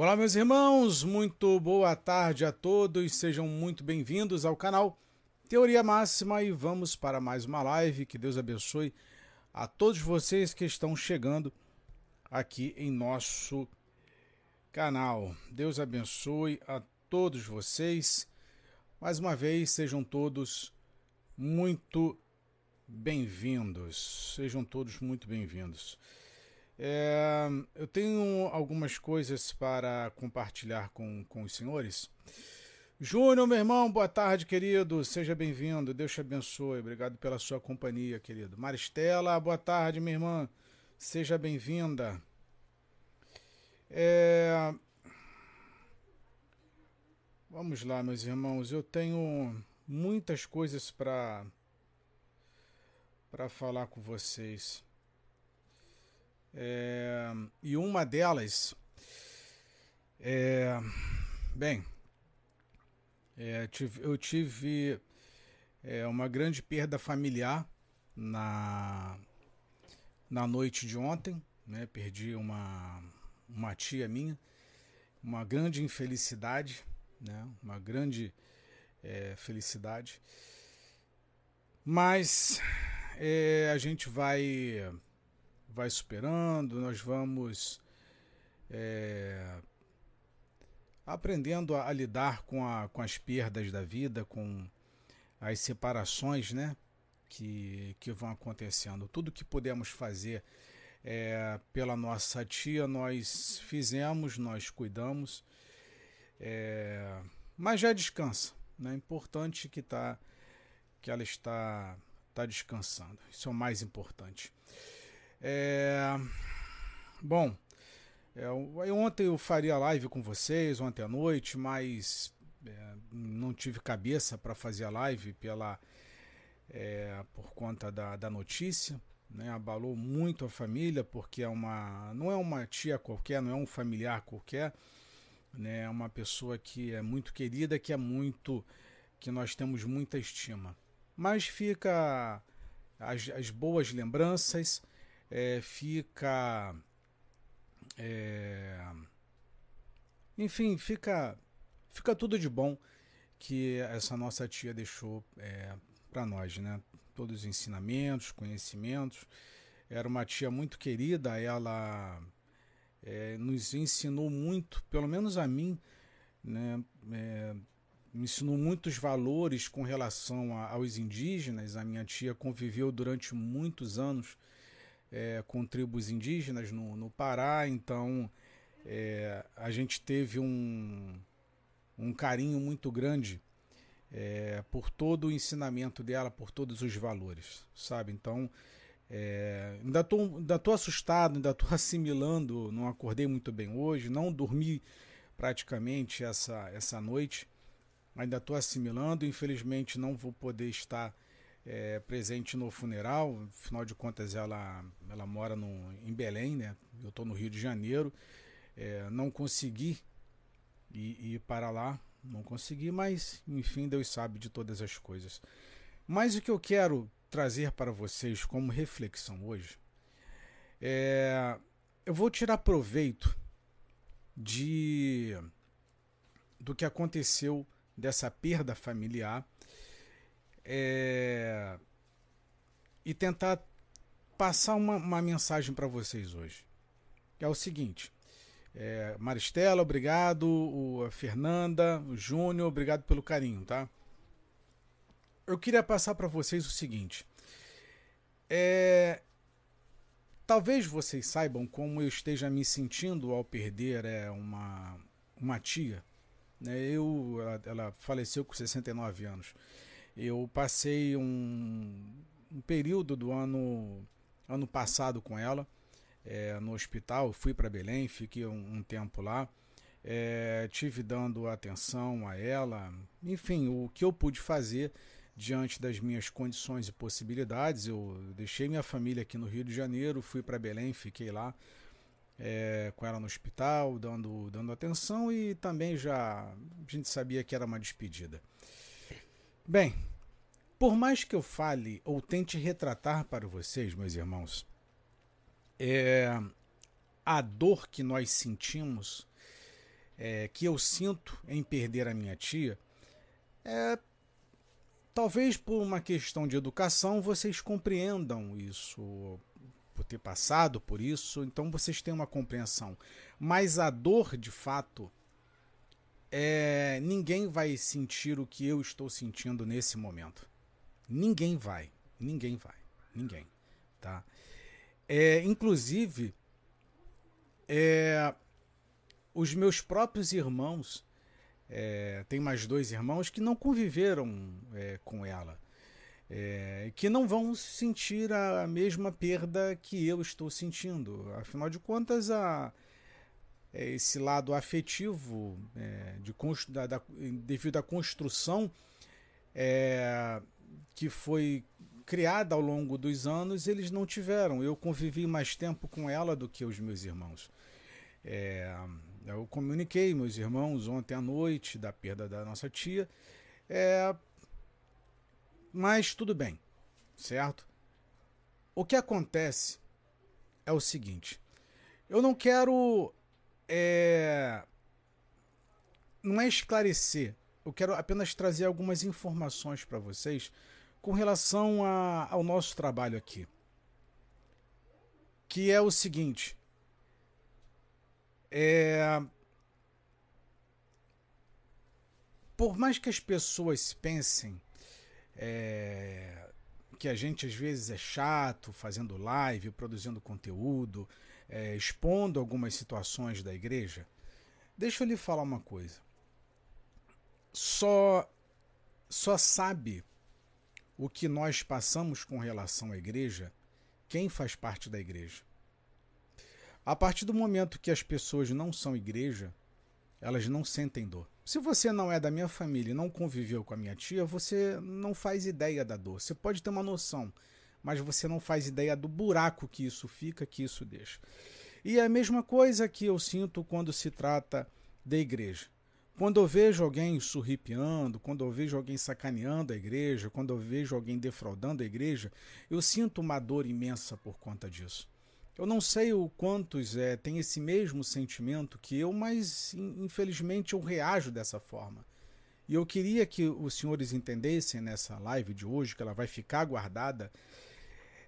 Olá, meus irmãos, muito boa tarde a todos, sejam muito bem-vindos ao canal Teoria Máxima e vamos para mais uma live. Que Deus abençoe a todos vocês que estão chegando aqui em nosso canal. Deus abençoe a todos vocês. Mais uma vez, sejam todos muito bem-vindos. Sejam todos muito bem-vindos. É, eu tenho algumas coisas para compartilhar com, com os senhores. Júnior, meu irmão, boa tarde, querido. Seja bem-vindo. Deus te abençoe. Obrigado pela sua companhia, querido. Maristela, boa tarde, minha irmã. Seja bem-vinda. É... Vamos lá, meus irmãos. Eu tenho muitas coisas para para falar com vocês. É, e uma delas é, bem, é, eu tive é, uma grande perda familiar na, na noite de ontem, né? Perdi uma, uma tia minha, uma grande infelicidade, né? Uma grande é, felicidade. Mas é, a gente vai vai superando, nós vamos é, aprendendo a, a, lidar com, a, com as perdas da vida, com as separações né, que, que vão acontecendo. Tudo que pudemos fazer é, pela nossa tia, nós fizemos, nós cuidamos, é, mas já descansa. Né? É importante que, tá, que ela está, está descansando. Isso é o mais importante. É... Bom, é, ontem eu faria live com vocês, ontem à noite, mas é, não tive cabeça para fazer a live pela, é, por conta da, da notícia. Né, abalou muito a família, porque é uma, não é uma tia qualquer, não é um familiar qualquer, né, é uma pessoa que é muito querida, que é muito, que nós temos muita estima. Mas fica as, as boas lembranças, é, fica. É, enfim, fica, fica tudo de bom que essa nossa tia deixou é, para nós, né? Todos os ensinamentos, conhecimentos. Era uma tia muito querida, ela é, nos ensinou muito, pelo menos a mim, né? É, me ensinou muitos valores com relação a, aos indígenas. A minha tia conviveu durante muitos anos é, com tribos indígenas no, no Pará, então é, a gente teve um, um carinho muito grande é, por todo o ensinamento dela, por todos os valores, sabe? Então, é, ainda estou ainda tô assustado, ainda estou assimilando, não acordei muito bem hoje, não dormi praticamente essa, essa noite, ainda estou assimilando, infelizmente não vou poder estar é, presente no funeral. Afinal de contas, ela, ela mora no, em Belém, né? Eu estou no Rio de Janeiro. É, não consegui ir, ir, para lá, não consegui, mas enfim, Deus sabe de todas as coisas. Mas o que eu quero trazer para vocês como reflexão hoje é. Eu vou tirar proveito de do que aconteceu dessa perda familiar é, e tentar passar uma, uma mensagem para vocês hoje. É o seguinte. É, Maristela, obrigado. O, a Fernanda, o Júnior, obrigado pelo carinho, tá? Eu queria passar para vocês o seguinte. É, talvez vocês saibam como eu esteja me sentindo ao perder é, uma, uma tia. Né? Eu, ela, ela faleceu com 69 anos. Eu passei um, um período do ano, ano passado com ela é, no hospital, fui para Belém, fiquei um, um tempo lá. É, tive dando atenção a ela, enfim, o que eu pude fazer diante das minhas condições e possibilidades. Eu deixei minha família aqui no Rio de Janeiro, fui para Belém, fiquei lá é, com ela no hospital, dando, dando atenção e também já a gente sabia que era uma despedida. Bem, por mais que eu fale ou tente retratar para vocês, meus irmãos, é, a dor que nós sentimos é, que eu sinto em perder a minha tia, é, talvez por uma questão de educação vocês compreendam isso, por ter passado por isso, então vocês têm uma compreensão. Mas a dor, de fato, é, ninguém vai sentir o que eu estou sentindo nesse momento. Ninguém vai, ninguém vai, ninguém, tá? É, inclusive, é, os meus próprios irmãos, é, tem mais dois irmãos que não conviveram é, com ela, é, que não vão sentir a mesma perda que eu estou sentindo. Afinal de contas, a, esse lado afetivo é, de, da, da, devido à construção é, que foi criada ao longo dos anos, eles não tiveram. Eu convivi mais tempo com ela do que os meus irmãos. É, eu comuniquei meus irmãos ontem à noite da perda da nossa tia, é, mas tudo bem, certo? O que acontece é o seguinte: eu não quero é, não é esclarecer, eu quero apenas trazer algumas informações para vocês com relação a, ao nosso trabalho aqui. Que é o seguinte: é, por mais que as pessoas pensem é, que a gente às vezes é chato fazendo live, produzindo conteúdo, é, expondo algumas situações da igreja, deixa eu lhe falar uma coisa. Só, só sabe o que nós passamos com relação à igreja quem faz parte da igreja. A partir do momento que as pessoas não são igreja, elas não sentem dor. Se você não é da minha família e não conviveu com a minha tia, você não faz ideia da dor. Você pode ter uma noção, mas você não faz ideia do buraco que isso fica, que isso deixa. E é a mesma coisa que eu sinto quando se trata da igreja. Quando eu vejo alguém surripiando, quando eu vejo alguém sacaneando a igreja, quando eu vejo alguém defraudando a igreja, eu sinto uma dor imensa por conta disso. Eu não sei o quantos é, têm esse mesmo sentimento que eu, mas infelizmente eu reajo dessa forma. E eu queria que os senhores entendessem nessa live de hoje, que ela vai ficar guardada,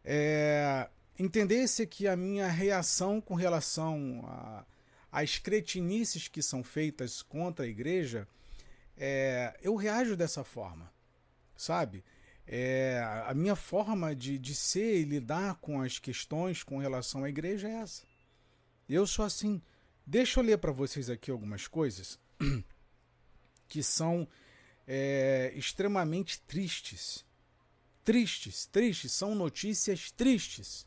é, entendesse que a minha reação com relação as cretinices que são feitas contra a igreja, é, eu reajo dessa forma, sabe? É, a minha forma de, de ser e lidar com as questões com relação à igreja é essa. Eu sou assim. Deixa eu ler para vocês aqui algumas coisas que são é, extremamente tristes. Tristes, tristes, são notícias tristes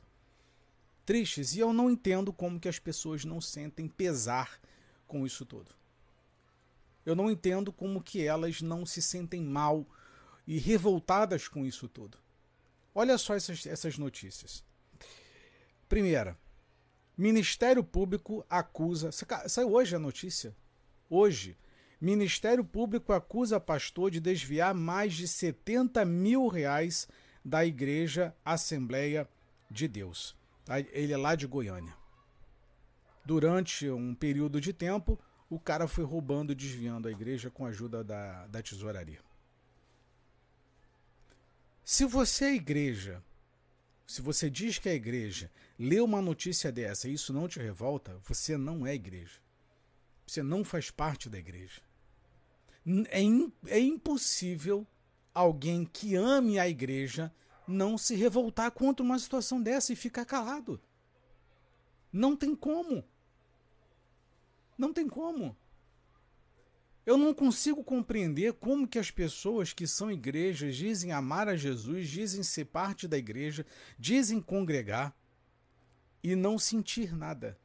tristes e eu não entendo como que as pessoas não sentem pesar com isso tudo. Eu não entendo como que elas não se sentem mal e revoltadas com isso tudo. Olha só essas, essas notícias. Primeira, Ministério Público acusa. Saiu hoje a notícia. Hoje. Ministério Público acusa pastor de desviar mais de 70 mil reais da Igreja Assembleia de Deus. Tá? Ele é lá de Goiânia. Durante um período de tempo, o cara foi roubando e desviando a igreja com a ajuda da, da tesouraria. Se você é igreja, se você diz que é igreja, lê uma notícia dessa e isso não te revolta, você não é igreja. Você não faz parte da igreja. É, é impossível alguém que ame a igreja não se revoltar contra uma situação dessa e ficar calado. Não tem como. Não tem como. Eu não consigo compreender como que as pessoas que são igrejas dizem amar a Jesus, dizem ser parte da igreja, dizem congregar e não sentir nada.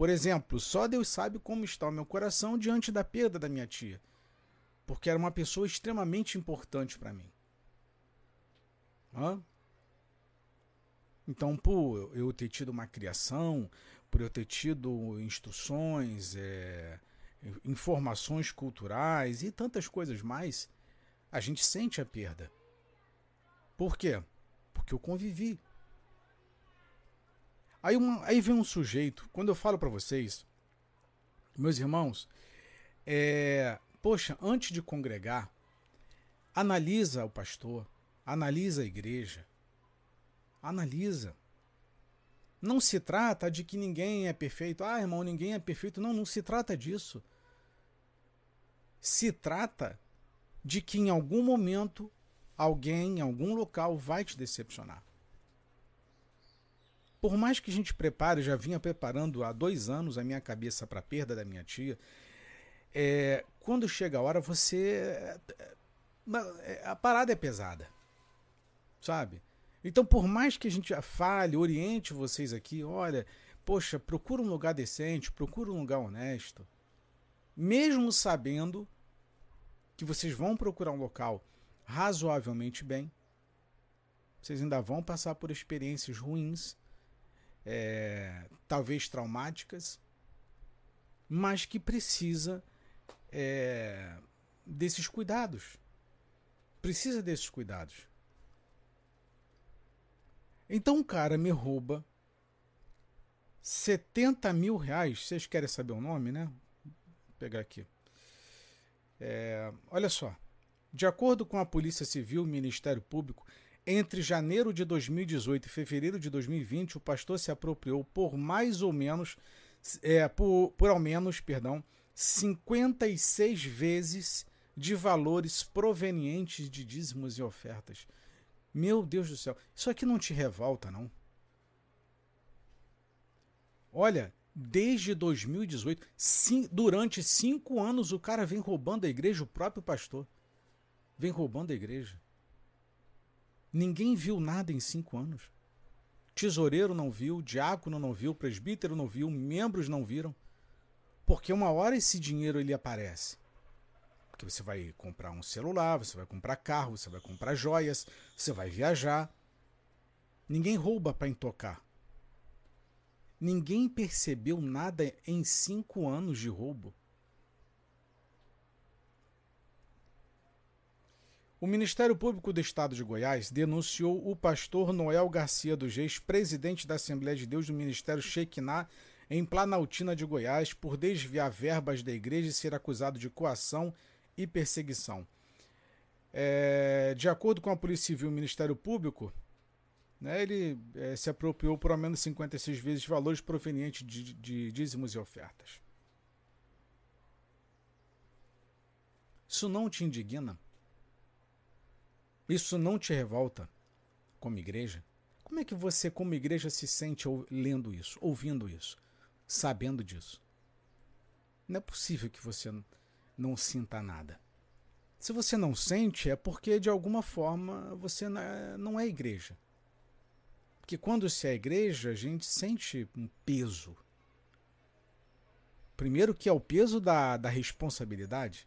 Por exemplo, só Deus sabe como está o meu coração diante da perda da minha tia, porque era uma pessoa extremamente importante para mim. Hã? Então, por eu ter tido uma criação, por eu ter tido instruções, é, informações culturais e tantas coisas mais, a gente sente a perda. Por quê? Porque eu convivi. Aí, uma, aí vem um sujeito, quando eu falo para vocês, Meus irmãos, é, poxa, antes de congregar, analisa o pastor, analisa a igreja, analisa. Não se trata de que ninguém é perfeito. Ah, irmão, ninguém é perfeito. Não, não se trata disso. Se trata de que em algum momento alguém, em algum local, vai te decepcionar. Por mais que a gente prepare, já vinha preparando há dois anos a minha cabeça para a perda da minha tia, é, quando chega a hora, você. É, a parada é pesada. Sabe? Então, por mais que a gente fale, oriente vocês aqui, olha, poxa, procura um lugar decente, procura um lugar honesto. Mesmo sabendo que vocês vão procurar um local razoavelmente bem, vocês ainda vão passar por experiências ruins, é, talvez traumáticas, mas que precisa é, desses cuidados. Precisa desses cuidados. Então um cara me rouba 70 mil reais. Vocês querem saber o nome, né? Vou pegar aqui. É, olha só. De acordo com a Polícia Civil Ministério Público, entre janeiro de 2018 e fevereiro de 2020, o pastor se apropriou por mais ou menos, é, por, por ao menos, perdão, 56 vezes de valores provenientes de dízimos e ofertas. Meu Deus do céu, isso aqui não te revolta, não? Olha, desde 2018, sim, durante cinco anos, o cara vem roubando a igreja, o próprio pastor. Vem roubando a igreja. Ninguém viu nada em cinco anos. Tesoureiro não viu, diácono não viu, presbítero não viu, membros não viram. Porque uma hora esse dinheiro ele aparece. Porque você vai comprar um celular, você vai comprar carro, você vai comprar joias, você vai viajar. Ninguém rouba para intocar. Ninguém percebeu nada em cinco anos de roubo. O Ministério Público do Estado de Goiás denunciou o pastor Noel Garcia dos Reis, presidente da Assembleia de Deus do Ministério Shekinah, em Planaltina de Goiás, por desviar verbas da igreja e ser acusado de coação e perseguição. É, de acordo com a Polícia Civil e o Ministério Público, né, ele é, se apropriou por ao menos 56 vezes valores provenientes de, de dízimos e ofertas. Isso não te indigna? Isso não te revolta como igreja? Como é que você, como igreja, se sente lendo isso, ouvindo isso, sabendo disso? Não é possível que você não sinta nada. Se você não sente, é porque de alguma forma você não é igreja. Porque quando se é igreja, a gente sente um peso. Primeiro, que é o peso da, da responsabilidade.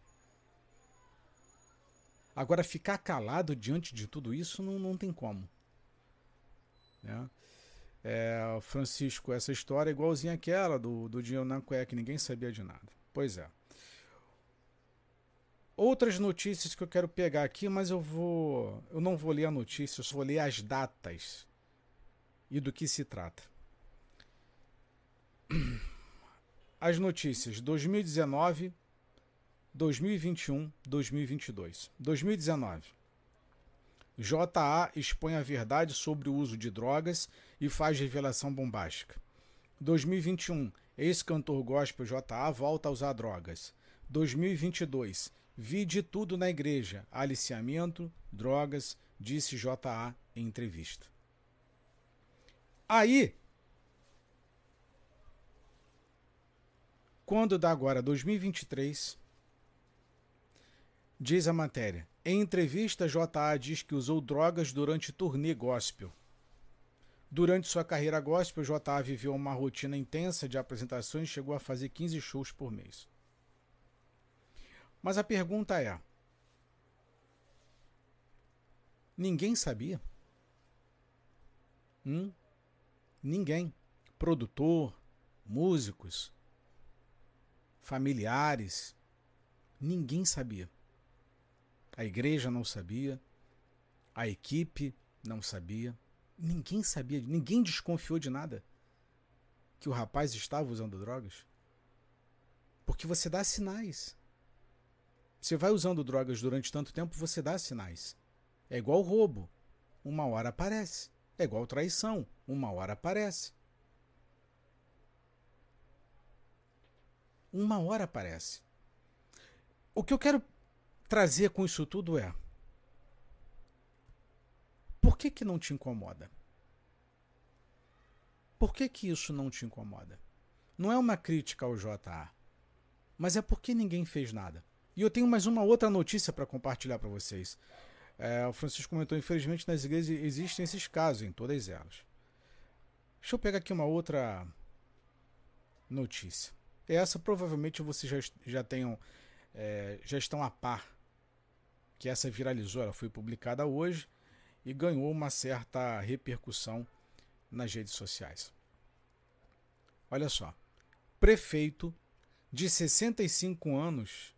Agora, ficar calado diante de tudo isso não, não tem como. Né? É, Francisco, essa história é igualzinha àquela do, do dinheiro na cueca, ninguém sabia de nada. Pois é outras notícias que eu quero pegar aqui, mas eu vou, eu não vou ler a notícia, eu só vou ler as datas e do que se trata. As notícias 2019, 2021, 2022. 2019. JA expõe a verdade sobre o uso de drogas e faz revelação bombástica. 2021. Ex-cantor gospel JA volta a usar drogas. 2022. Vi de tudo na igreja: aliciamento, drogas, disse JA em entrevista. Aí, quando dá agora 2023, diz a matéria: em entrevista, JA diz que usou drogas durante turnê gospel. Durante sua carreira gospel, JA viveu uma rotina intensa de apresentações e chegou a fazer 15 shows por mês. Mas a pergunta é: ninguém sabia? Hum? Ninguém. Produtor, músicos, familiares, ninguém sabia. A igreja não sabia, a equipe não sabia, ninguém sabia, ninguém desconfiou de nada que o rapaz estava usando drogas. Porque você dá sinais. Você vai usando drogas durante tanto tempo, você dá sinais. É igual roubo. Uma hora aparece. É igual traição. Uma hora aparece. Uma hora aparece. O que eu quero trazer com isso tudo é: por que, que não te incomoda? Por que, que isso não te incomoda? Não é uma crítica ao JA, mas é porque ninguém fez nada. E eu tenho mais uma outra notícia para compartilhar para vocês. É, o Francisco comentou: infelizmente nas igrejas existem esses casos, em todas elas. Deixa eu pegar aqui uma outra notícia. Essa provavelmente vocês já, já tenham, é, já estão a par que essa viralizou, ela foi publicada hoje e ganhou uma certa repercussão nas redes sociais. Olha só, prefeito de 65 anos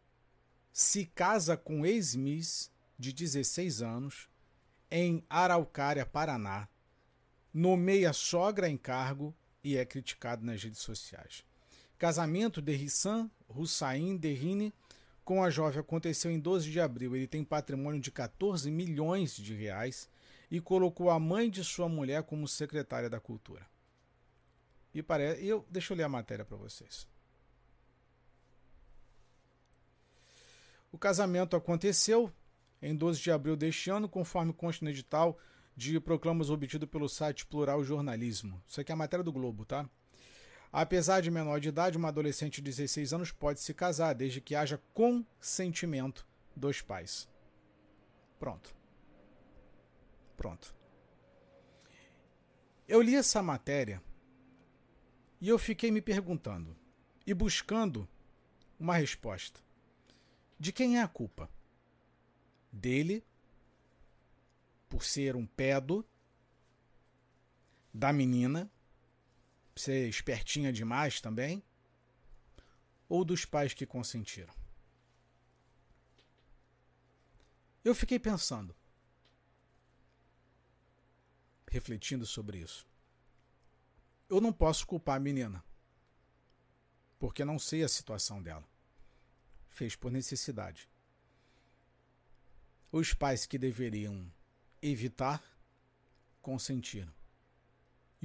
se casa com ex-miss de 16 anos em Araucária, Paraná, nomeia sogra em cargo e é criticado nas redes sociais. Casamento de Rissan Hussain Derine com a jovem aconteceu em 12 de abril. Ele tem patrimônio de 14 milhões de reais e colocou a mãe de sua mulher como secretária da cultura. E parece, eu deixa eu ler a matéria para vocês. O casamento aconteceu em 12 de abril deste ano, conforme consta no edital de proclamas obtido pelo site Plural Jornalismo. Isso aqui é a matéria do Globo, tá? Apesar de menor de idade, uma adolescente de 16 anos pode se casar, desde que haja consentimento dos pais. Pronto. Pronto. Eu li essa matéria e eu fiquei me perguntando e buscando uma resposta. De quem é a culpa? Dele, por ser um pedo, da menina, ser espertinha demais também? Ou dos pais que consentiram? Eu fiquei pensando, refletindo sobre isso. Eu não posso culpar a menina, porque não sei a situação dela. Fez por necessidade. Os pais que deveriam evitar consentiram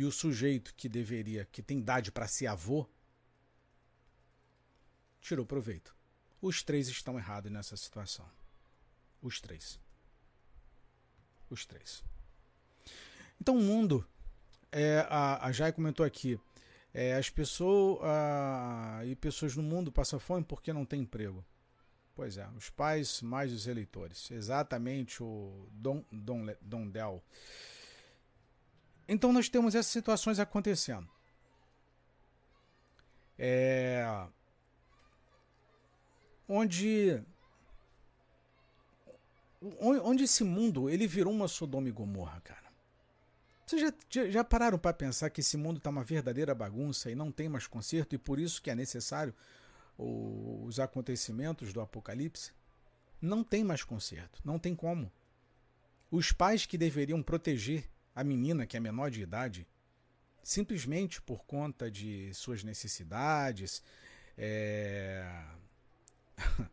e o sujeito que deveria, que tem idade para ser avô, tirou proveito. Os três estão errados nessa situação. Os três. Os três. Então o mundo, é, a, a Jai comentou aqui, é, as pessoas a, e pessoas no mundo passam fome porque não tem emprego. Pois é, os pais mais os eleitores. Exatamente o Dom, Dom, Dom Del. Então nós temos essas situações acontecendo. É, onde onde esse mundo ele virou uma Sodoma e Gomorra, cara. Vocês já, já, pararam para pensar que esse mundo está uma verdadeira bagunça e não tem mais conserto e por isso que é necessário os acontecimentos do Apocalipse? Não tem mais conserto, não tem como. Os pais que deveriam proteger a menina, que é menor de idade, simplesmente por conta de suas necessidades, é...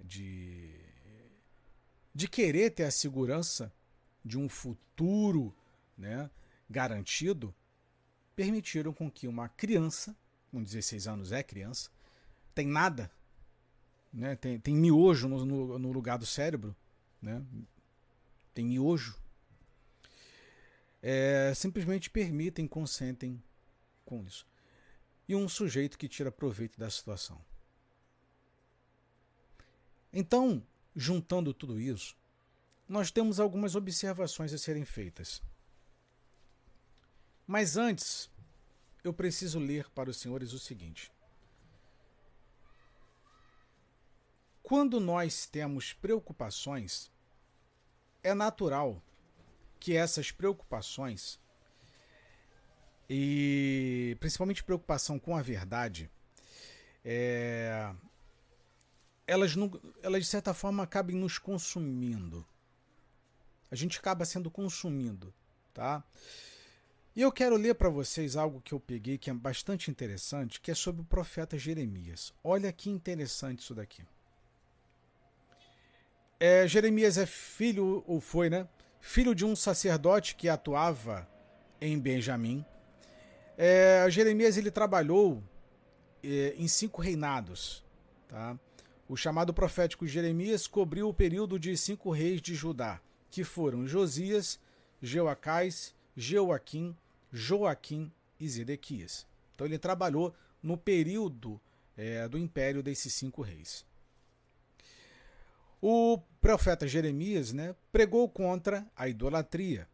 de... de querer ter a segurança de um futuro né, garantido, permitiram com que uma criança, com 16 anos é criança, tem nada, né, tem, tem miojo no, no, no lugar do cérebro, né, tem miojo, é, simplesmente permitem, consentem com isso. E um sujeito que tira proveito da situação. Então, juntando tudo isso, nós temos algumas observações a serem feitas. Mas antes, eu preciso ler para os senhores o seguinte. Quando nós temos preocupações, é natural que essas preocupações e principalmente preocupação com a verdade, é, elas, não, elas de certa forma acabam nos consumindo. A gente acaba sendo consumindo, tá? E eu quero ler para vocês algo que eu peguei que é bastante interessante, que é sobre o profeta Jeremias. Olha que interessante isso daqui. É, Jeremias é filho, ou foi, né? Filho de um sacerdote que atuava em Benjamim. É, Jeremias ele trabalhou é, em cinco reinados. Tá? O chamado profético Jeremias cobriu o período de cinco reis de Judá, que foram Josias, Jeoacás, Jeoaquim, Joaquim e Zedequias. Então ele trabalhou no período é, do império desses cinco reis. O profeta Jeremias né, pregou contra a idolatria.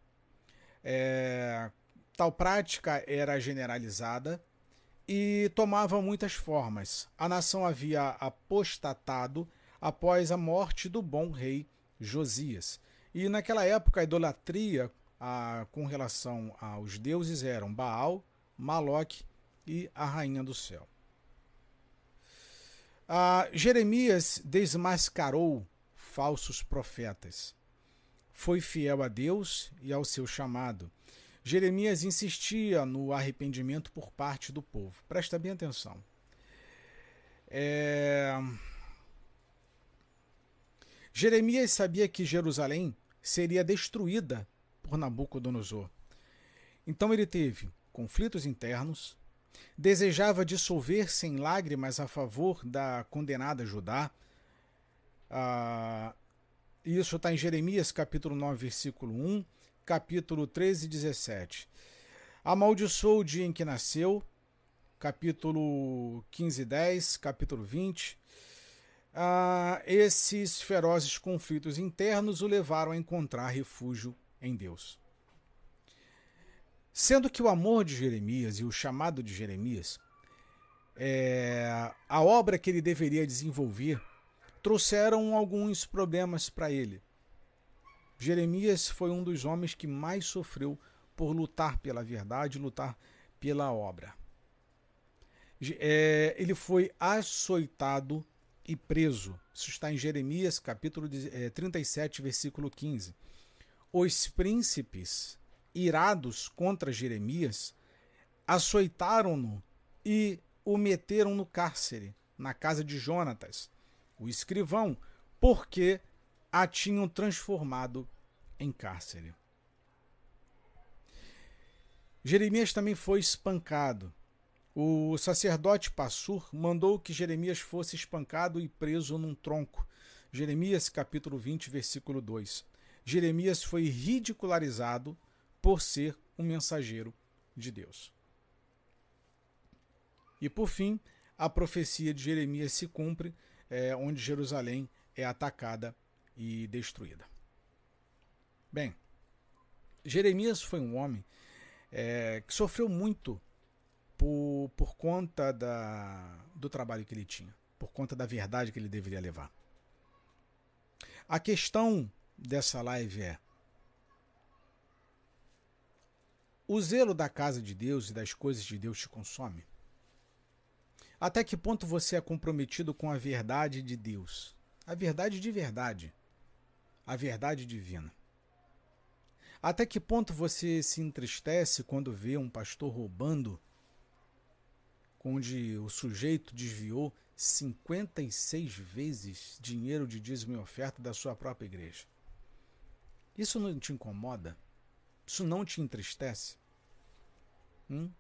É, tal prática era generalizada e tomava muitas formas. A nação havia apostatado após a morte do bom rei Josias. E naquela época a idolatria a, com relação aos deuses eram Baal, Maloque e a rainha do céu. A, Jeremias desmascarou falsos profetas. Foi fiel a Deus e ao seu chamado. Jeremias insistia no arrependimento por parte do povo. Presta bem atenção. É... Jeremias sabia que Jerusalém seria destruída por Nabucodonosor. Então ele teve conflitos internos, desejava dissolver-se em lágrimas a favor da condenada Judá. Ah, isso está em Jeremias capítulo 9, versículo 1, capítulo 13 17. Amaldiçoou o dia em que nasceu, capítulo 15 10, capítulo 20. Ah, esses ferozes conflitos internos o levaram a encontrar refúgio em Deus. Sendo que o amor de Jeremias e o chamado de Jeremias, é, a obra que ele deveria desenvolver, trouxeram alguns problemas para ele. Jeremias foi um dos homens que mais sofreu por lutar pela verdade, lutar pela obra. É, ele foi açoitado e preso. Isso está em Jeremias, capítulo 37, é, versículo 15 os príncipes, irados contra Jeremias, açoitaram-no e o meteram no cárcere, na casa de Jonatas, o escrivão, porque a tinham transformado em cárcere. Jeremias também foi espancado. O sacerdote Passur mandou que Jeremias fosse espancado e preso num tronco. Jeremias capítulo 20, versículo 2. Jeremias foi ridicularizado por ser um mensageiro de Deus. E por fim, a profecia de Jeremias se cumpre, é, onde Jerusalém é atacada e destruída. Bem, Jeremias foi um homem é, que sofreu muito por, por conta da, do trabalho que ele tinha, por conta da verdade que ele deveria levar. A questão dessa live é: o zelo da casa de Deus e das coisas de Deus te consome? Até que ponto você é comprometido com a verdade de Deus? A verdade de verdade. A verdade divina. Até que ponto você se entristece quando vê um pastor roubando, onde o sujeito desviou 56 vezes dinheiro de dízimo e oferta da sua própria igreja? Isso não te incomoda? Isso não te entristece? Hum?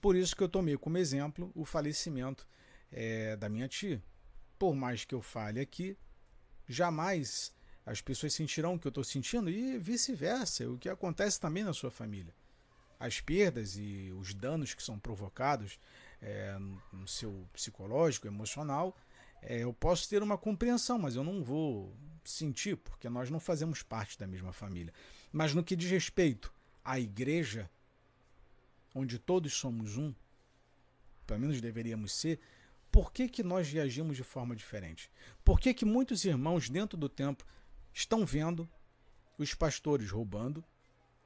Por isso que eu tomei como exemplo o falecimento é, da minha tia. Por mais que eu fale aqui, jamais as pessoas sentirão o que eu estou sentindo e vice-versa, o que acontece também na sua família. As perdas e os danos que são provocados é, no seu psicológico, emocional, é, eu posso ter uma compreensão, mas eu não vou sentir, porque nós não fazemos parte da mesma família. Mas no que diz respeito à igreja, onde todos somos um, pelo menos deveríamos ser, por que, que nós reagimos de forma diferente? Por que, que muitos irmãos dentro do tempo estão vendo os pastores roubando,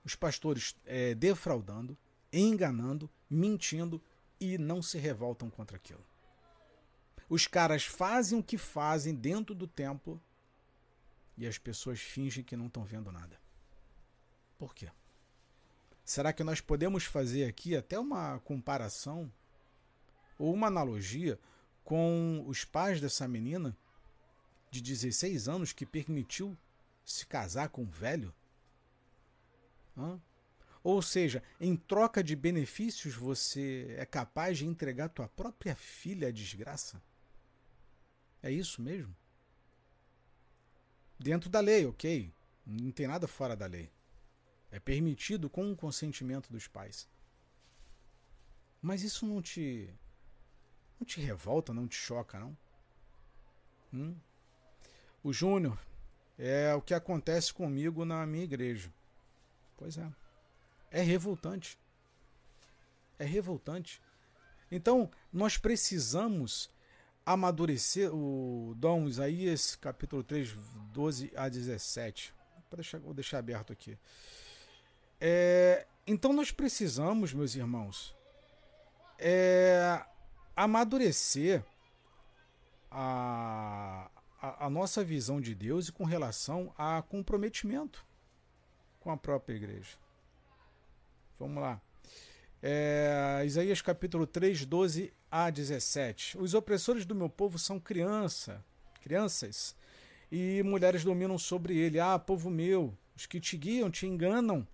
os pastores é, defraudando, enganando, mentindo e não se revoltam contra aquilo? Os caras fazem o que fazem dentro do templo e as pessoas fingem que não estão vendo nada. Por quê? Será que nós podemos fazer aqui até uma comparação ou uma analogia com os pais dessa menina de 16 anos que permitiu se casar com um velho? Hã? Ou seja, em troca de benefícios, você é capaz de entregar tua própria filha à desgraça? É isso mesmo? Dentro da lei, ok. Não tem nada fora da lei. É permitido com o consentimento dos pais. Mas isso não te. não te revolta, não te choca, não? Hum? O Júnior é o que acontece comigo na minha igreja. Pois é. É revoltante. É revoltante. Então, nós precisamos amadurecer o Dom Isaías, capítulo 3, 12 a 17. Vou deixar, vou deixar aberto aqui. É, então, nós precisamos, meus irmãos, é, amadurecer a, a, a nossa visão de Deus e com relação a comprometimento com a própria igreja. Vamos lá. É, Isaías capítulo 3, 12 a 17. Os opressores do meu povo são criança, crianças, e mulheres dominam sobre ele. Ah, povo meu, os que te guiam te enganam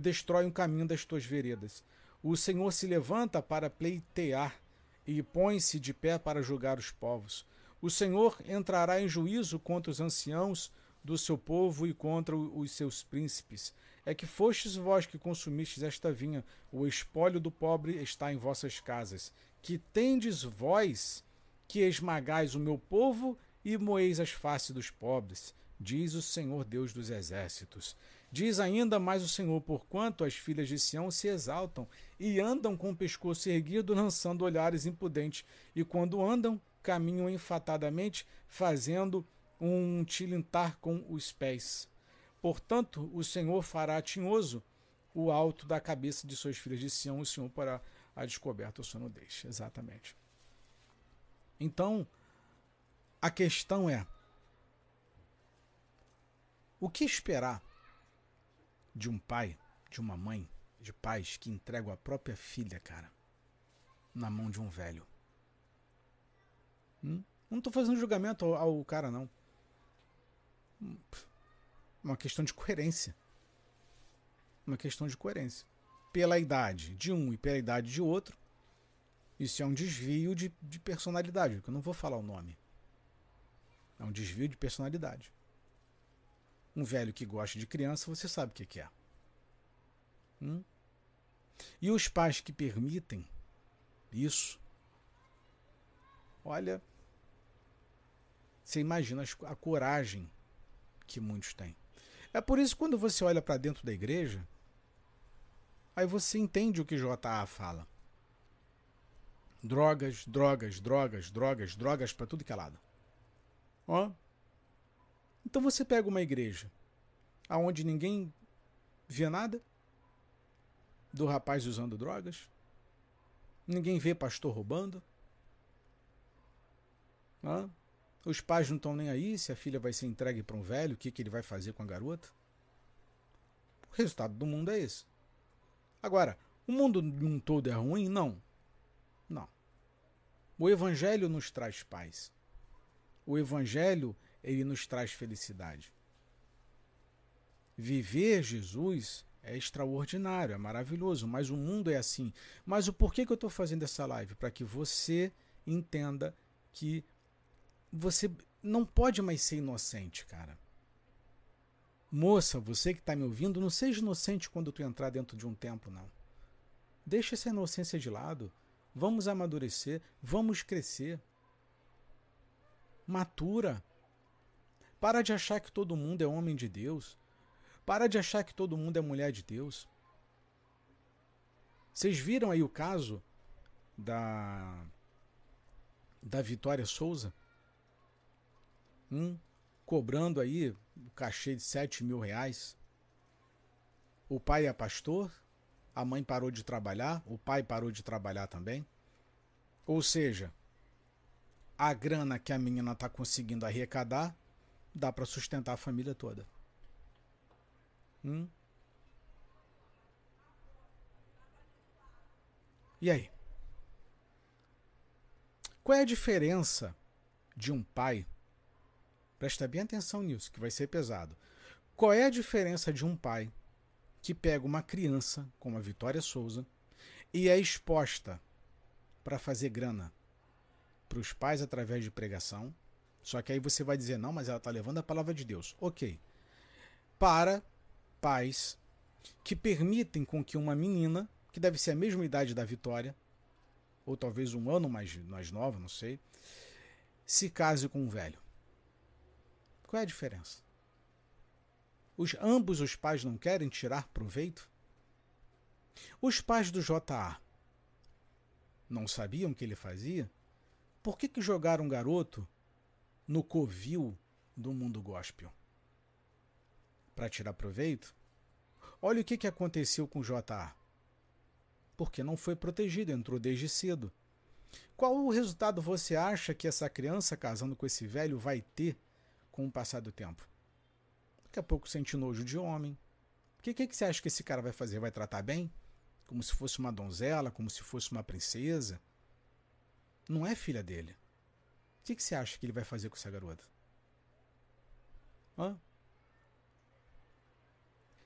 destroem o caminho das tuas veredas. O Senhor se levanta para pleitear e põe-se de pé para julgar os povos. O Senhor entrará em juízo contra os anciãos do seu povo e contra os seus príncipes é que fostes vós que consumistes esta vinha, o espólio do pobre está em vossas casas. Que tendes vós que esmagais o meu povo e moeis as faces dos pobres, diz o Senhor Deus dos exércitos. Diz ainda mais o Senhor, porquanto as filhas de Sião se exaltam e andam com o pescoço erguido, lançando olhares impudentes, e quando andam, caminham enfatadamente, fazendo um tilintar com os pés. Portanto, o Senhor fará tinhoso o alto da cabeça de suas filhas de Sião, o Senhor para a descoberta o sono deixa. Exatamente. Então, a questão é: o que esperar de um pai, de uma mãe, de pais que entregam a própria filha, cara, na mão de um velho? Hum? Não estou fazendo julgamento ao, ao cara, não. Hum, uma questão de coerência. Uma questão de coerência. Pela idade de um e pela idade de outro, isso é um desvio de, de personalidade, que eu não vou falar o nome. É um desvio de personalidade. Um velho que gosta de criança, você sabe o que, é. Hum? E os pais que permitem isso, olha, você imagina a coragem que muitos têm. É por isso que quando você olha para dentro da igreja, aí você entende o que JA fala. Drogas, drogas, drogas, drogas, drogas para tudo que é lado. Ó. Então você pega uma igreja aonde ninguém vê nada do rapaz usando drogas, ninguém vê pastor roubando, ó. Os pais não estão nem aí se a filha vai ser entregue para um velho, o que, que ele vai fazer com a garota. O resultado do mundo é esse. Agora, o mundo num todo é ruim? Não. Não. O evangelho nos traz paz. O evangelho ele nos traz felicidade. Viver Jesus é extraordinário, é maravilhoso, mas o mundo é assim. Mas o porquê que eu estou fazendo essa live? Para que você entenda que você não pode mais ser inocente, cara. Moça, você que está me ouvindo, não seja inocente quando tu entrar dentro de um tempo, não. Deixa essa inocência de lado. Vamos amadurecer, vamos crescer. Matura. Para de achar que todo mundo é homem de Deus. Para de achar que todo mundo é mulher de Deus. Vocês viram aí o caso da da Vitória Souza? um cobrando aí o cachê de 7 mil reais. O pai é pastor, a mãe parou de trabalhar, o pai parou de trabalhar também. Ou seja, a grana que a menina está conseguindo arrecadar dá para sustentar a família toda. Hum? E aí? Qual é a diferença de um pai? Presta bem atenção nisso, que vai ser pesado. Qual é a diferença de um pai que pega uma criança, como a Vitória Souza, e é exposta para fazer grana para os pais através de pregação? Só que aí você vai dizer, não, mas ela está levando a palavra de Deus. Ok. Para pais que permitem com que uma menina, que deve ser a mesma idade da Vitória, ou talvez um ano mais, mais nova, não sei, se case com um velho. Qual é a diferença? Os, ambos os pais não querem tirar proveito? Os pais do JA não sabiam o que ele fazia? Por que, que jogaram um garoto no covil do mundo gospel? Para tirar proveito? Olha o que, que aconteceu com o JA. Porque não foi protegido, entrou desde cedo. Qual o resultado você acha que essa criança casando com esse velho vai ter com o passar do tempo? Daqui a pouco sente nojo de homem. O que, que, que você acha que esse cara vai fazer? Vai tratar bem? Como se fosse uma donzela, como se fosse uma princesa? Não é filha dele. O que, que você acha que ele vai fazer com essa garota? Hã?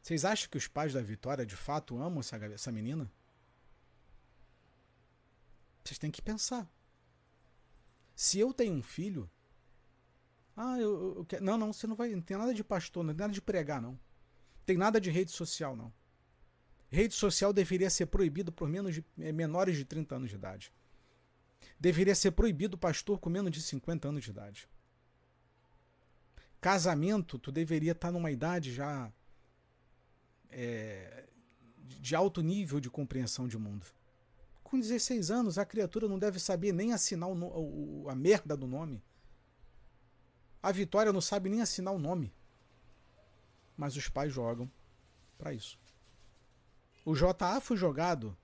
Vocês acham que os pais da Vitória de fato amam essa, essa menina? Vocês têm que pensar. Se eu tenho um filho. Ah, eu, eu, eu Não, não, você não vai. Não tem nada de pastor, não tem nada de pregar, não. Tem nada de rede social, não. Rede social deveria ser proibido por menos de, eh, menores de 30 anos de idade. Deveria ser proibido pastor com menos de 50 anos de idade. Casamento, tu deveria estar numa idade já é, de alto nível de compreensão de mundo. Com 16 anos, a criatura não deve saber nem assinar o, o, a merda do nome. A Vitória não sabe nem assinar o nome. Mas os pais jogam para isso. O JA foi jogado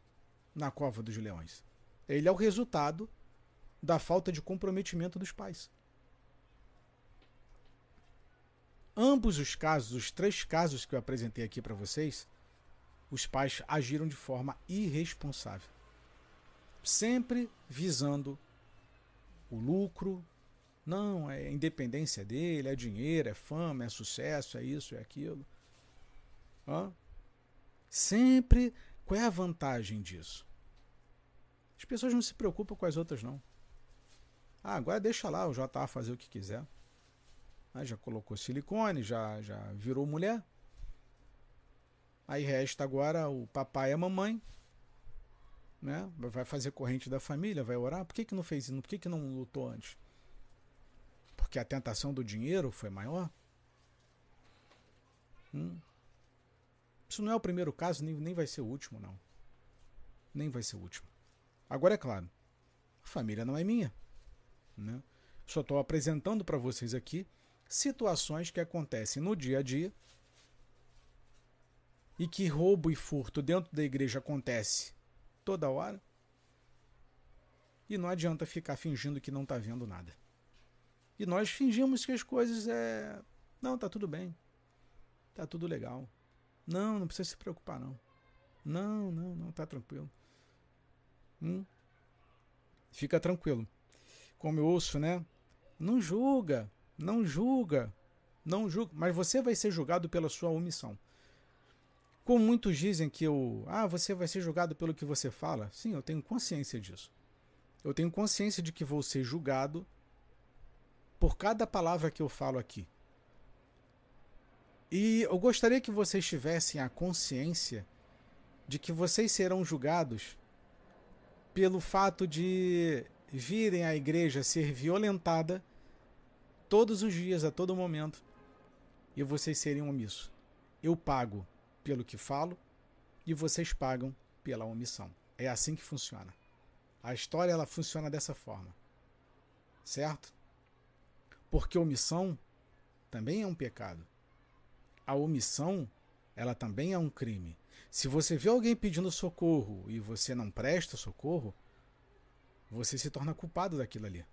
na cova dos leões. Ele é o resultado da falta de comprometimento dos pais. Ambos os casos, os três casos que eu apresentei aqui para vocês, os pais agiram de forma irresponsável. Sempre visando o lucro. Não, é independência dele, é dinheiro, é fama, é sucesso, é isso, é aquilo. Hã? Sempre. Qual é a vantagem disso? As pessoas não se preocupam com as outras, não. Ah, agora deixa lá o JA fazer o que quiser. Ah, já colocou silicone, já, já virou mulher. Aí resta agora o papai e a mamãe. Né? Vai fazer corrente da família, vai orar. Por que, que não fez isso? Por que, que não lutou antes? Porque a tentação do dinheiro foi maior? Hum. Isso não é o primeiro caso, nem, nem vai ser o último, não. Nem vai ser o último. Agora é claro, a família não é minha. Né? Só estou apresentando para vocês aqui situações que acontecem no dia a dia e que roubo e furto dentro da igreja acontece toda hora. E não adianta ficar fingindo que não está vendo nada. E nós fingimos que as coisas é. Não, tá tudo bem. Tá tudo legal. Não, não precisa se preocupar, não. Não, não, não, tá tranquilo. Hum? Fica tranquilo. Como eu ouço, né? Não julga. Não julga. Não julga. Mas você vai ser julgado pela sua omissão. Como muitos dizem que eu. Ah, você vai ser julgado pelo que você fala. Sim, eu tenho consciência disso. Eu tenho consciência de que vou ser julgado por cada palavra que eu falo aqui. E eu gostaria que vocês tivessem a consciência de que vocês serão julgados pelo fato de virem à igreja ser violentada todos os dias, a todo momento, e vocês seriam omissos. Eu pago pelo que falo e vocês pagam pela omissão. É assim que funciona. A história ela funciona dessa forma. Certo? Porque omissão também é um pecado. A omissão, ela também é um crime. Se você vê alguém pedindo socorro e você não presta socorro, você se torna culpado daquilo ali.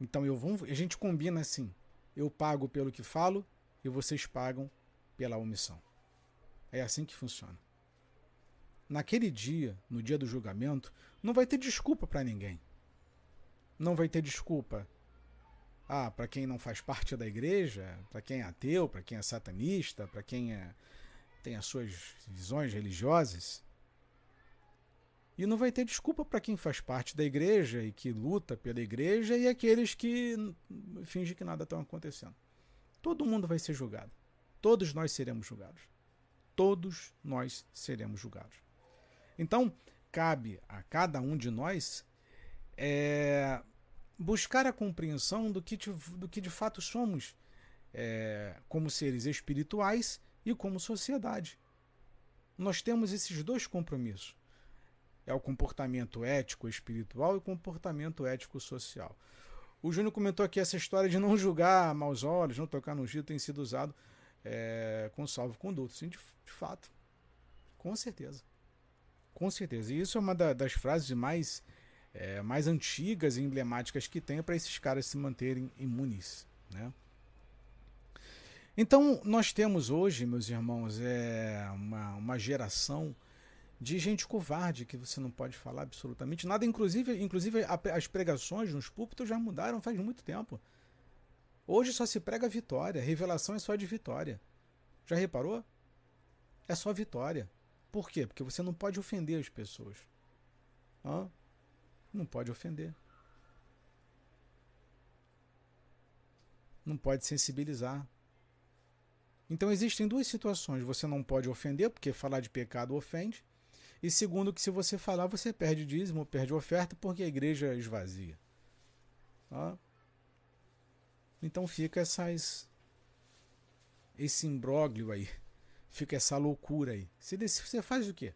Então eu vou, a gente combina assim: eu pago pelo que falo e vocês pagam pela omissão. É assim que funciona. naquele dia, no dia do julgamento, não vai ter desculpa para ninguém. Não vai ter desculpa. Ah, para quem não faz parte da igreja, para quem é ateu, para quem é satanista, para quem é, tem as suas visões religiosas. E não vai ter desculpa para quem faz parte da igreja e que luta pela igreja e aqueles que fingem que nada está acontecendo. Todo mundo vai ser julgado. Todos nós seremos julgados. Todos nós seremos julgados. Então, cabe a cada um de nós é, buscar a compreensão do que, do que de fato somos é, como seres espirituais e como sociedade. Nós temos esses dois compromissos. É o comportamento ético espiritual e o comportamento ético social. O Júnior comentou aqui essa história de não julgar maus olhos, não tocar no giro, tem sido usado é, com salvo conduto. Sim, de, de, fato. Com certeza. Com certeza. E isso é uma da, das frases mais, é, mais antigas e emblemáticas que tem para esses caras se manterem imunes. Né? Então, nós temos hoje, meus irmãos, é uma, uma geração de gente covarde que você não pode falar absolutamente nada. Inclusive, inclusive as pregações nos púlpitos já mudaram faz muito tempo. Hoje só se prega vitória, revelação é só de vitória. Já reparou? É só vitória. Por quê? Porque você não pode ofender as pessoas. Hã? Não pode ofender. Não pode sensibilizar. Então existem duas situações. Você não pode ofender, porque falar de pecado ofende. E segundo, que se você falar, você perde dízimo, perde oferta, porque a igreja esvazia. Tá? Então fica essas, esse imbróglio aí. Fica essa loucura aí. Você, você faz o quê?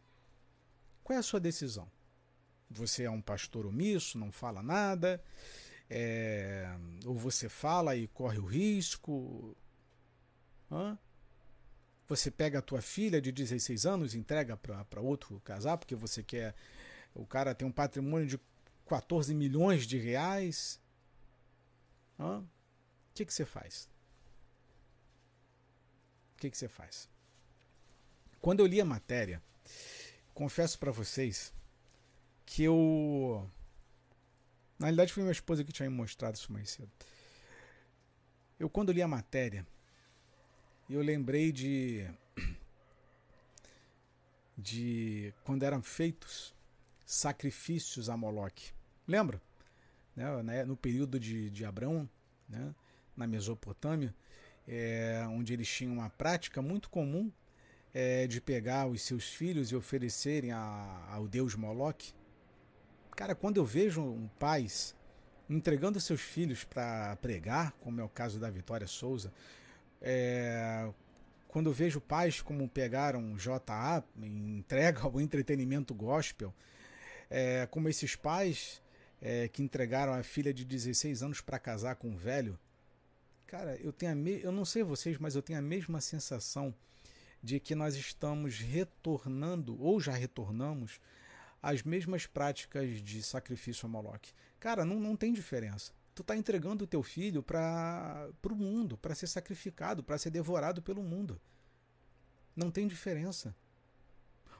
Qual é a sua decisão? Você é um pastor omisso, não fala nada? É, ou você fala e corre o risco? Hã? Você pega a tua filha de 16 anos entrega para outro casar porque você quer. O cara tem um patrimônio de 14 milhões de reais. O que, que você faz? O que, que você faz? Quando eu li a matéria, confesso para vocês que eu. Na realidade, foi minha esposa que tinha me mostrado isso mais cedo. Eu, quando li a matéria, e eu lembrei de. de quando eram feitos sacrifícios a Moloque. Lembra? Né, no período de, de Abraão, né, na Mesopotâmia, é, onde eles tinham uma prática muito comum é, de pegar os seus filhos e oferecerem a, ao deus Moloque. Cara, quando eu vejo um pais entregando seus filhos para pregar, como é o caso da Vitória Souza, é, quando eu vejo pais como pegaram JA, entrega ao entretenimento gospel, é, como esses pais é, que entregaram a filha de 16 anos para casar com um velho, cara, eu tenho me... eu não sei vocês, mas eu tenho a mesma sensação de que nós estamos retornando ou já retornamos às mesmas práticas de sacrifício a Moloch. Cara, não, não tem diferença tu está entregando o teu filho para o mundo, para ser sacrificado, para ser devorado pelo mundo. Não tem diferença.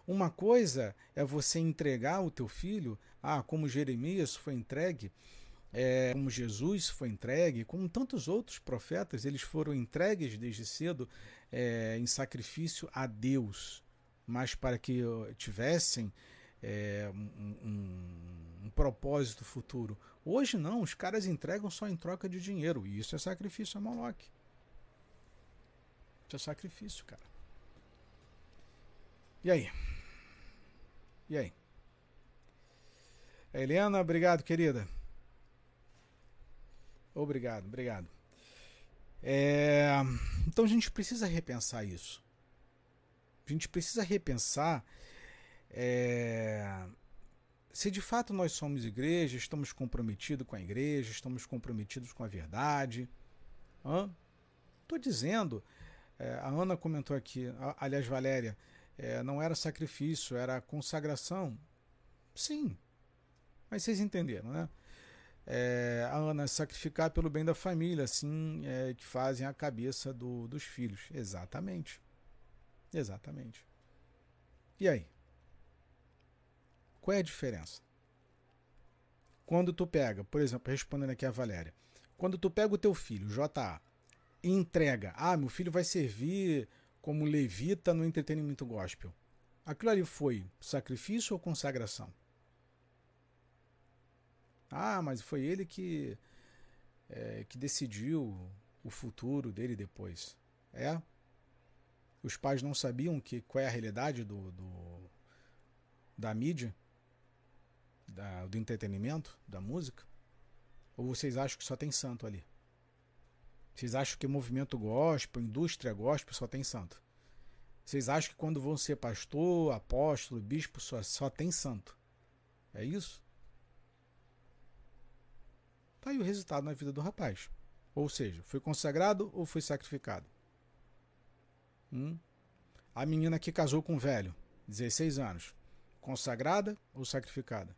Uma coisa é você entregar o teu filho, ah, como Jeremias foi entregue, é, como Jesus foi entregue, como tantos outros profetas, eles foram entregues desde cedo é, em sacrifício a Deus, mas para que tivessem é, um, um, um propósito futuro. Hoje não, os caras entregam só em troca de dinheiro. E isso é sacrifício a Moloch. Isso é sacrifício, cara. E aí? E aí? Helena, obrigado, querida. Obrigado, obrigado. É, então a gente precisa repensar isso. A gente precisa repensar é, se de fato nós somos igreja, estamos comprometidos com a igreja, estamos comprometidos com a verdade. Estou dizendo, é, a Ana comentou aqui, aliás, Valéria, é, não era sacrifício, era consagração. Sim, mas vocês entenderam, né? É, a Ana sacrificar pelo bem da família, assim é, que fazem a cabeça do, dos filhos. Exatamente. Exatamente. E aí? Qual é a diferença? Quando tu pega, por exemplo, respondendo aqui a Valéria, quando tu pega o teu filho, JA, e entrega, ah, meu filho vai servir como levita no entretenimento gospel. Aquilo ali foi sacrifício ou consagração? Ah, mas foi ele que, é, que decidiu o futuro dele depois. É? Os pais não sabiam que, qual é a realidade do, do da mídia, da, do entretenimento, da música? Ou vocês acham que só tem santo ali? Vocês acham que movimento gospel, indústria gospel, só tem santo? Vocês acham que quando vão ser pastor, apóstolo, bispo, só, só tem santo? É isso? Tá aí o resultado na vida do rapaz. Ou seja, foi consagrado ou foi sacrificado? Hum? A menina que casou com o velho, 16 anos, consagrada ou sacrificada?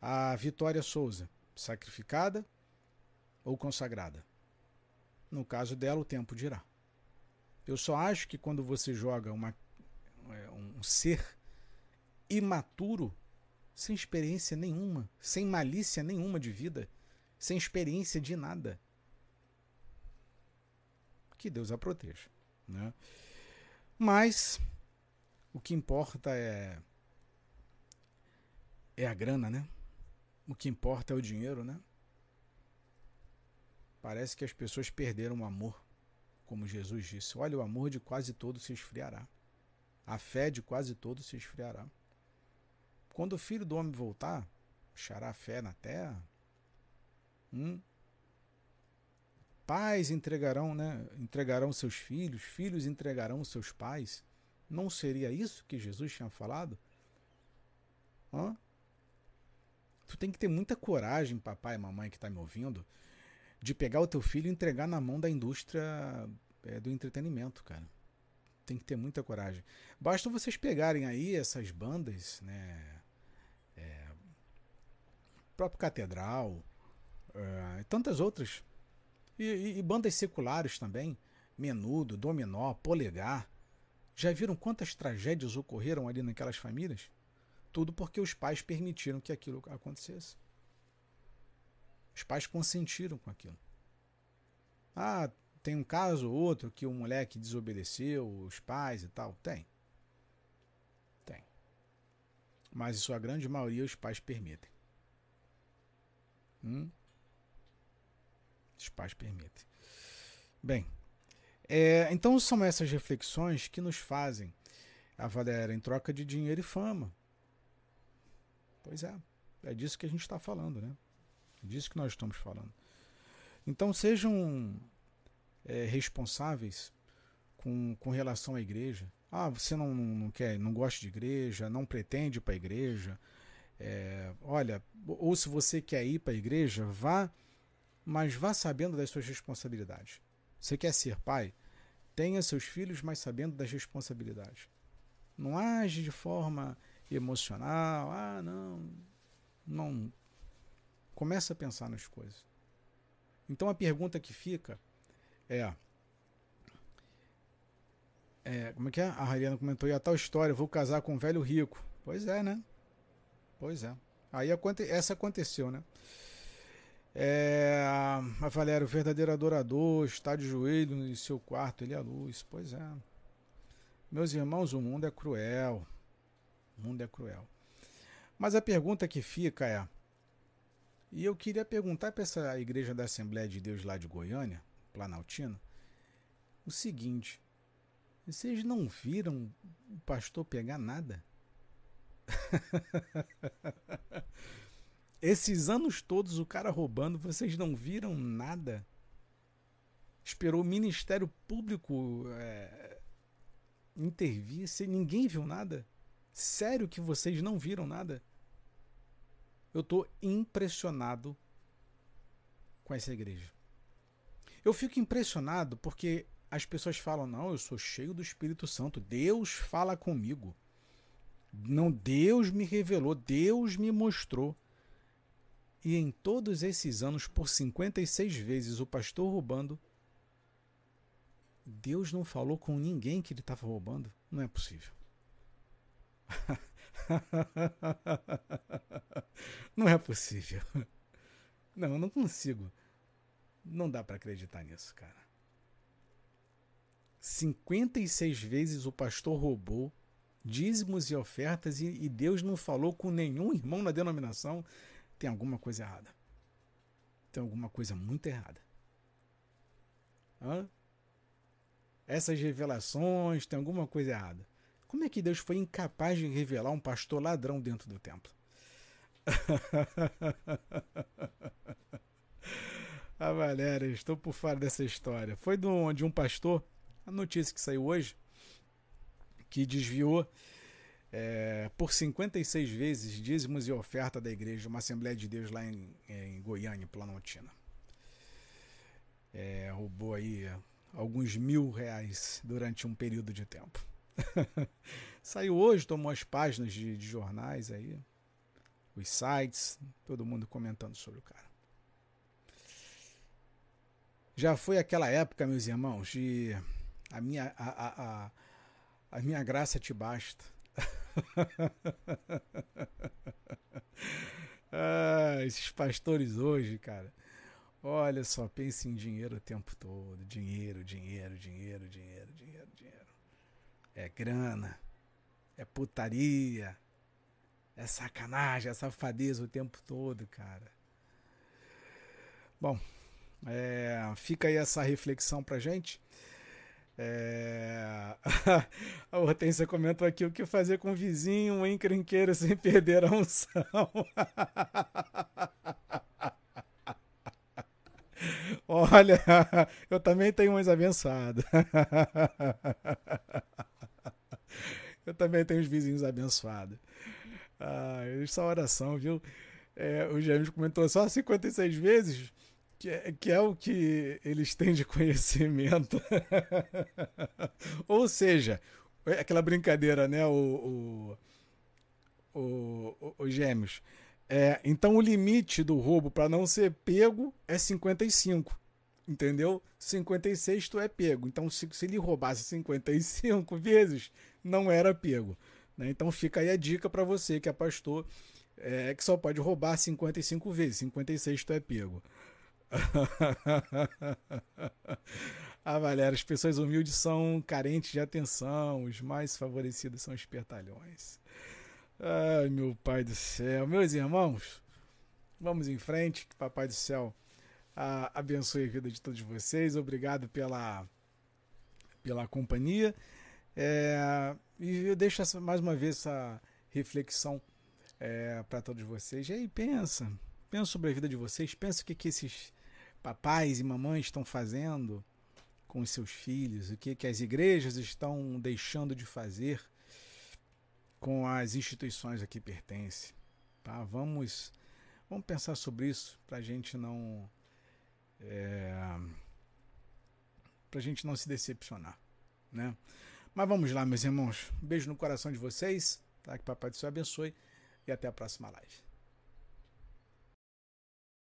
A Vitória Souza, sacrificada ou consagrada? No caso dela, o tempo dirá. Eu só acho que quando você joga uma, é, um ser imaturo, sem experiência nenhuma, sem malícia nenhuma de vida, sem experiência de nada, que Deus a proteja. Né? Mas o que importa é é a grana, né? O que importa é o dinheiro, né? Parece que as pessoas perderam o amor, como Jesus disse. Olha, o amor de quase todo se esfriará. A fé de quase todo se esfriará. Quando o filho do homem voltar, achará fé na terra? Hum? Pais entregarão, né, entregarão seus filhos, filhos entregarão seus pais. Não seria isso que Jesus tinha falado? Hã? Tu tem que ter muita coragem, papai e mamãe que está me ouvindo, de pegar o teu filho e entregar na mão da indústria é, do entretenimento, cara. Tem que ter muita coragem. Basta vocês pegarem aí essas bandas, né? É, próprio Catedral, é, tantas outras e, e, e bandas seculares também. Menudo, Dominó, Polegar. Já viram quantas tragédias ocorreram ali naquelas famílias? Tudo porque os pais permitiram que aquilo acontecesse. Os pais consentiram com aquilo. Ah, tem um caso ou outro que o moleque desobedeceu os pais e tal? Tem. Tem. Mas em sua grande maioria os pais permitem. Hum? Os pais permitem. Bem, é, então são essas reflexões que nos fazem avaliar em troca de dinheiro e fama. Pois é, é disso que a gente está falando, né? É disso que nós estamos falando. Então sejam é, responsáveis com, com relação à igreja. Ah, você não, não quer, não gosta de igreja, não pretende ir para a igreja. É, olha, ou se você quer ir para a igreja, vá mas vá sabendo das suas responsabilidades. Você quer ser pai? Tenha seus filhos, mas sabendo das responsabilidades. Não age de forma emocional. Ah, não. Não. Começa a pensar nas coisas. Então a pergunta que fica é. É, como é que é? A Rariana comentou, e a tal história, vou casar com um velho rico. Pois é, né? Pois é. Aí essa aconteceu, né? É, a Valéria, o verdadeiro adorador está de joelho em seu quarto, ele é a luz. Pois é. Meus irmãos, o mundo é cruel. O mundo é cruel. Mas a pergunta que fica é: e eu queria perguntar para essa igreja da Assembleia de Deus lá de Goiânia, Planaltina, o seguinte: vocês não viram o pastor pegar nada? Esses anos todos o cara roubando, vocês não viram nada? Esperou o Ministério Público é, intervir, ninguém viu nada? Sério que vocês não viram nada? Eu estou impressionado com essa igreja. Eu fico impressionado porque as pessoas falam: não, eu sou cheio do Espírito Santo, Deus fala comigo. Não, Deus me revelou, Deus me mostrou. E em todos esses anos, por 56 vezes, o pastor roubando, Deus não falou com ninguém que ele estava roubando? Não é possível. não é possível. Não, eu não consigo. Não dá para acreditar nisso, cara. 56 vezes o pastor roubou dízimos e ofertas e, Deus não falou com nenhum irmão na denominação. Tem alguma coisa errada. Tem alguma coisa muito errada. Hã? Essas revelações, tem alguma coisa errada. Como é que Deus foi incapaz de revelar um pastor ladrão dentro do templo? ah, Valéria, estou por fora dessa história. Foi do, de um pastor, a notícia que saiu hoje, que desviou é, por 56 vezes dízimos e oferta da igreja, uma Assembleia de Deus lá em, em Goiânia, Planaltina. É, roubou aí alguns mil reais durante um período de tempo. Saiu hoje, tomou as páginas de, de jornais aí, os sites, todo mundo comentando sobre o cara. Já foi aquela época, meus irmãos, de a minha, a, a, a, a minha graça te basta. ah, esses pastores hoje, cara. Olha só, pense em dinheiro o tempo todo. Dinheiro, dinheiro, dinheiro, dinheiro, dinheiro, dinheiro. É grana. É putaria. É sacanagem, é safadeza o tempo todo, cara. Bom, é, fica aí essa reflexão pra gente. É... A Hortência comentou aqui o que fazer com o vizinho, um encrenqueiro sem perder a unção. Olha, eu também tenho uns abençoados. Eu também tenho os vizinhos abençoados. Ah, essa oração, viu? É, o James comentou só 56 vezes que é, que é o que eles têm de conhecimento. Ou seja, é aquela brincadeira, né? O, o, o, o gêmeos. É, então o limite do roubo para não ser pego é 55. Entendeu? 56 tu é pego. Então, se, se ele roubasse 55 vezes, não era pego. Né? Então fica aí a dica para você que é pastor, é, que só pode roubar 55 vezes. 56 tu é pego. ah, Valéria, as pessoas humildes são carentes de atenção, os mais favorecidos são espertalhões. Ai, meu Pai do céu. Meus irmãos, vamos em frente, que Papai do céu ah, abençoe a vida de todos vocês. Obrigado pela, pela companhia. É, e eu deixo essa, mais uma vez essa reflexão é, para todos vocês. E aí, pensa. Pensa sobre a vida de vocês. Pensa o que, que esses papais e mamães estão fazendo com os seus filhos, o que, que as igrejas estão deixando de fazer com as instituições a que pertencem. Tá? Vamos, vamos pensar sobre isso para a gente não. É, para a gente não se decepcionar. Né? Mas vamos lá, meus irmãos. Um beijo no coração de vocês. Tá? Que Papai do Céu abençoe. E até a próxima live.